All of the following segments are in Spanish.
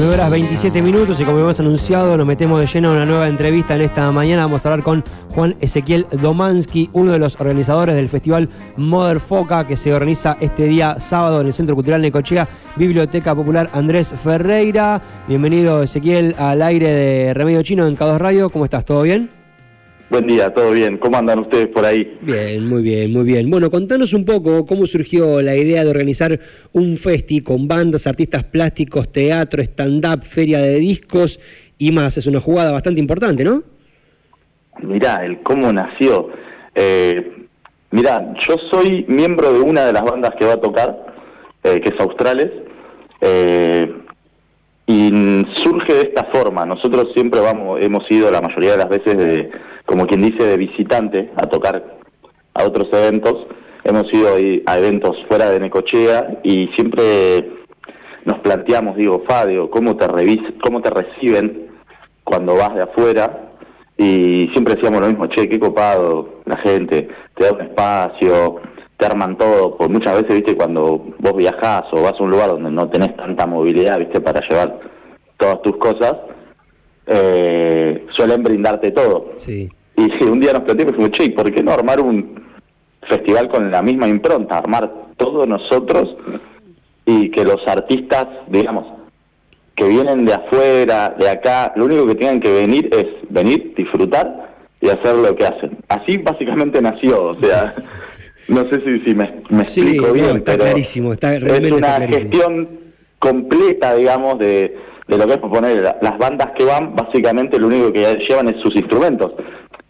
9 horas 27 minutos y como hemos anunciado nos metemos de lleno a una nueva entrevista en esta mañana. Vamos a hablar con Juan Ezequiel Domansky, uno de los organizadores del festival Mother Foca que se organiza este día sábado en el Centro Cultural Necochea, Biblioteca Popular Andrés Ferreira. Bienvenido Ezequiel al aire de Remedio Chino en K2 Radio. ¿Cómo estás? ¿Todo bien? Buen día, todo bien. ¿Cómo andan ustedes por ahí? Bien, muy bien, muy bien. Bueno, contanos un poco cómo surgió la idea de organizar un festi con bandas, artistas plásticos, teatro, stand-up, feria de discos y más. Es una jugada bastante importante, ¿no? Mirá, el cómo nació. Eh, mirá, yo soy miembro de una de las bandas que va a tocar, eh, que es Australes. Eh, y surge de esta forma. Nosotros siempre vamos, hemos ido la mayoría de las veces de, como quien dice, de visitante a tocar a otros eventos. Hemos ido a eventos fuera de Necochea y siempre nos planteamos, digo, Fadio, ¿cómo te, revis cómo te reciben cuando vas de afuera? Y siempre decíamos lo mismo, che, qué copado la gente, te da un espacio, te arman todo, porque muchas veces, viste, cuando vos viajás o vas a un lugar donde no tenés tanta movilidad, viste, para llevar todas tus cosas, eh, suelen brindarte todo. Sí. Y un día nos planteamos y dijimos, che, ¿por qué no armar un festival con la misma impronta? Armar todos nosotros y que los artistas, digamos, que vienen de afuera, de acá, lo único que tengan que venir es venir, disfrutar y hacer lo que hacen. Así básicamente nació, o sea, no sé si, si me, me explico bien, está pero clarísimo, está, es una clarísimo. gestión completa, digamos, de, de lo que es poner las bandas que van, básicamente lo único que llevan es sus instrumentos.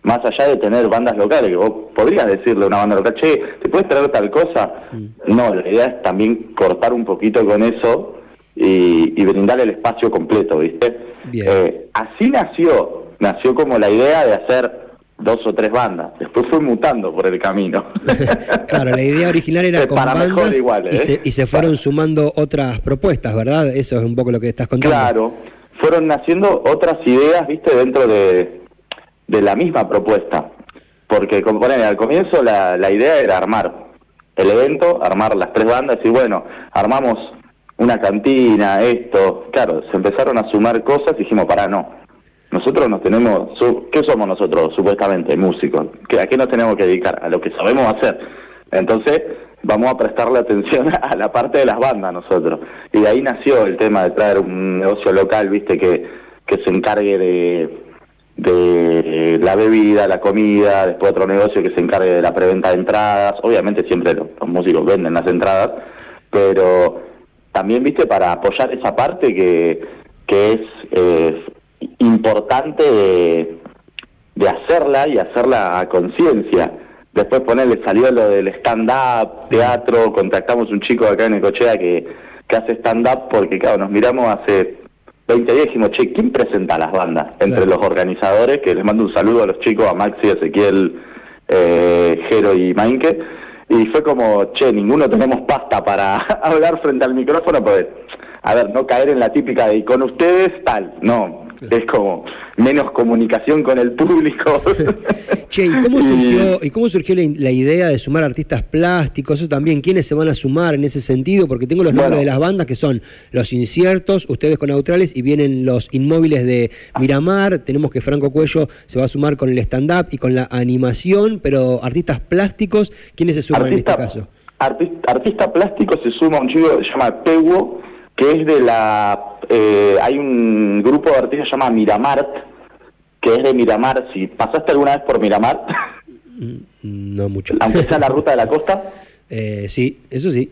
Más allá de tener bandas locales, que vos podrías decirle a una banda local, che, ¿te puedes traer tal cosa? Mm. No, la idea es también cortar un poquito con eso y, y brindar el espacio completo, ¿viste? Bien. Eh, así nació, nació como la idea de hacer dos o tres bandas. Después fue mutando por el camino. Claro, la idea original era Eh, con para mejor bandas igual, y, ¿eh? se, y se fueron sumando otras propuestas, ¿verdad? Eso es un poco lo que estás contando. Claro, fueron naciendo otras ideas, viste, dentro de, de la misma propuesta. Porque, como ponen, al comienzo la, la idea era armar el evento, armar las tres bandas y bueno, armamos una cantina, esto. Claro, se empezaron a sumar cosas y dijimos, pará, no. Nosotros nos tenemos, ¿qué somos nosotros supuestamente? Músicos. ¿Qué- ¿A qué nos tenemos que dedicar? A lo que sabemos hacer. Entonces, vamos a prestarle atención a la parte de las bandas nosotros. Y de ahí nació el tema de traer un negocio local, viste, que, que se encargue de, de la bebida, la comida, después otro negocio que se encargue de la preventa de entradas. Obviamente siempre los, músicos venden las entradas, pero también, viste, para apoyar esa parte que, que es importante de, de hacerla y hacerla a conciencia. Después ponerle, salió lo del stand-up, teatro, contactamos un chico acá en Ecochea que, que hace stand-up porque, claro, nos miramos hace 20 días dijimos, che, ¿quién presenta las bandas? Entre Claro. los organizadores, que les mando un saludo a los chicos, a Maxi, Ezequiel, eh, Jero y Mainke. Y fue como, che, ninguno tenemos pasta para hablar frente al micrófono, pues, a ver, no caer en la típica de, y con ustedes, tal, no, es como menos comunicación con el público. Che, ¿y cómo surgió, ¿y cómo surgió la, la idea de sumar artistas plásticos? Eso también, ¿quiénes se van a sumar en ese sentido? Porque tengo los nombres Bueno. de las bandas que son Los Inciertos, ustedes con Neutrales y vienen los Inmóviles de Miramar. Tenemos que Franco Cuello se va a sumar con el stand-up y con la animación, pero artistas plásticos, ¿quiénes se suman en este caso? arti- artista plástico se suma un chico que se llama que es de la... eh, hay un grupo de artistas que se llama Miramart, que es de Miramar. Si pasaste alguna vez por Miramar, Mm, No mucho. aunque sea la ruta de la costa, Eh, sí, eso sí.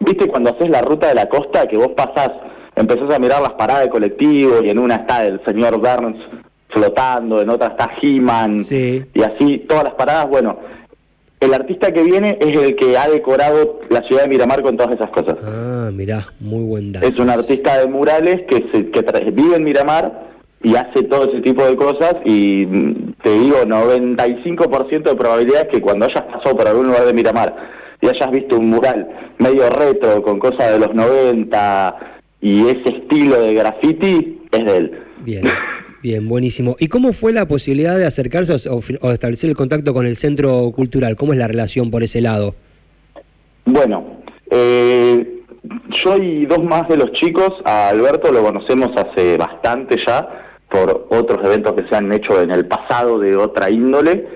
¿viste cuando haces la ruta de la costa que vos pasás, empezás a mirar las paradas de colectivo y en una está el señor Burns flotando, en otra está He-Man Sí. y así todas las paradas, bueno, el artista que viene es el que ha decorado la ciudad de Miramar con todas esas cosas. Ah, mirá, muy buen dato. Es un artista de murales que, se, que vive en Miramar y hace todo ese tipo de cosas y mm, te digo 95% de probabilidades que cuando hayas pasado por algún lugar de Miramar y hayas visto un mural medio retro con cosas de los 90 y ese estilo de graffiti es de él. Bien, bien, buenísimo. ¿Y cómo fue la posibilidad de acercarse o, establecer el contacto con el centro cultural? ¿Cómo es la relación por ese lado? Bueno, eh, yo y dos más de los chicos, a Alberto lo conocemos hace bastante ya, por otros eventos que se han hecho en el pasado de otra índole.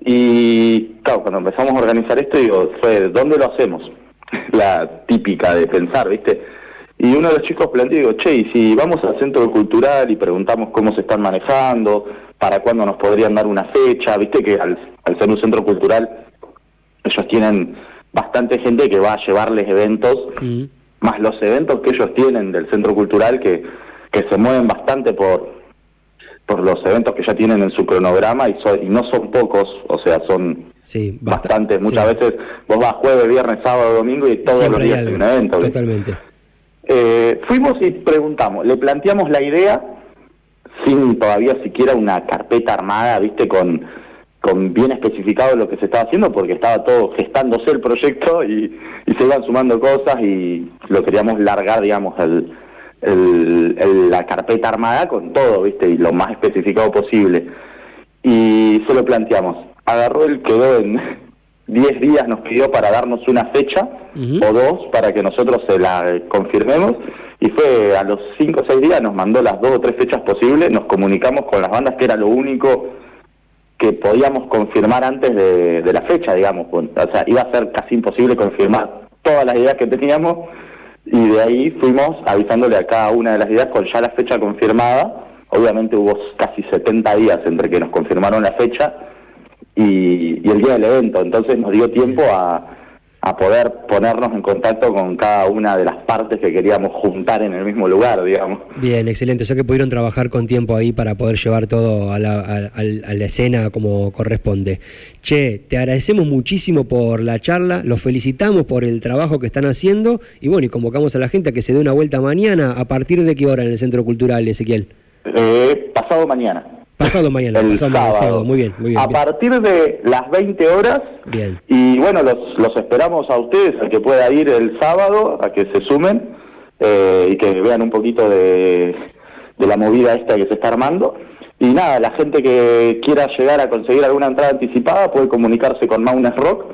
Y claro, cuando empezamos a organizar esto, digo, fue, ¿dónde lo hacemos? La típica de pensar, ¿viste? Y uno de los chicos planteó, digo, che, y si vamos al centro cultural y preguntamos cómo se están manejando, para cuándo nos podrían dar una fecha, viste que al, ser un centro cultural, ellos tienen bastante gente que va a llevarles eventos, más los eventos que ellos tienen del centro cultural que, que se mueven bastante por, por los eventos que ya tienen en su cronograma y, y no son pocos, o sea, son sí, bastantes. Muchas veces vos vas jueves, viernes, sábado, domingo y todos los días hay un evento. Totalmente. Eh, fuimos y preguntamos, le planteamos la idea sin todavía siquiera una carpeta armada, viste, con, con bien especificado lo que se estaba haciendo, porque estaba todo gestándose el proyecto y, se iban sumando cosas y lo queríamos largar, digamos, el, el, la carpeta armada con todo, ¿viste? Y lo más especificado posible. Y se lo planteamos. Agarró el quedó en 10 días, nos pidió para darnos una fecha o dos para que nosotros se la confirmemos. Y fue a los 5 o 6 días, nos mandó las dos o tres fechas posibles, nos comunicamos con las bandas, que era lo único que podíamos confirmar antes de, de la fecha, digamos. O sea, iba a ser casi imposible confirmar todas las ideas que teníamos y de ahí fuimos avisándole a cada una de las ideas con ya la fecha confirmada. Obviamente hubo casi 70 días entre que nos confirmaron la fecha y, y el día del evento, entonces nos dio tiempo a, a poder ponernos en contacto con cada una de las partes que queríamos juntar en el mismo lugar, digamos. Bien, excelente. O sea que pudieron trabajar con tiempo ahí para poder llevar todo a la, a, la escena como corresponde. Che, te agradecemos muchísimo por la charla, los felicitamos por el trabajo que están haciendo y bueno, y convocamos a la gente a que se dé una vuelta mañana. ¿A partir de qué hora en el Centro Cultural, Ezequiel? Eh, pasado mañana. Pasado mañana, el sábado. Muy bien, muy bien. A partir de las 20 horas. Bien. Y bueno, los, los esperamos a ustedes, al que pueda ir el sábado, a que se sumen eh, y que vean un poquito de, de la movida esta que se está armando. Y nada, la gente que quiera llegar a conseguir alguna entrada anticipada puede comunicarse con Maunes Rock,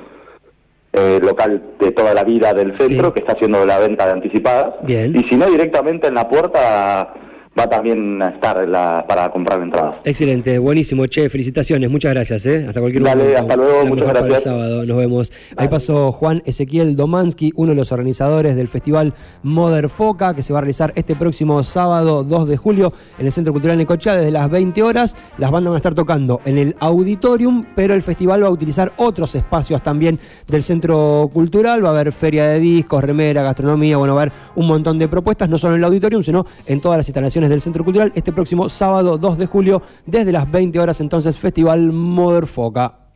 eh, local de toda la vida del centro, que está haciendo la venta de anticipadas. Bien. Y si no, directamente en la puerta va también a estar la, para comprar entradas. Excelente, buenísimo, che, felicitaciones, muchas gracias, ¿eh? hasta cualquier Dale, hasta luego, muchas gracias. el sábado, nos vemos. Ahí pasó Juan Ezequiel Domansky, uno de los organizadores del festival Mother Foca, que se va a realizar este próximo sábado 2 de julio en el Centro Cultural Necochea desde las 20 horas. Las bandas van a estar tocando en el auditorium, pero el festival va a utilizar otros espacios también del Centro Cultural. Va a haber feria de discos, remera, gastronomía, bueno, va a haber un montón de propuestas, no solo en el auditorium, sino en todas las instalaciones del Centro Cultural este próximo sábado 2 de julio desde las 20 horas entonces Festival Foca.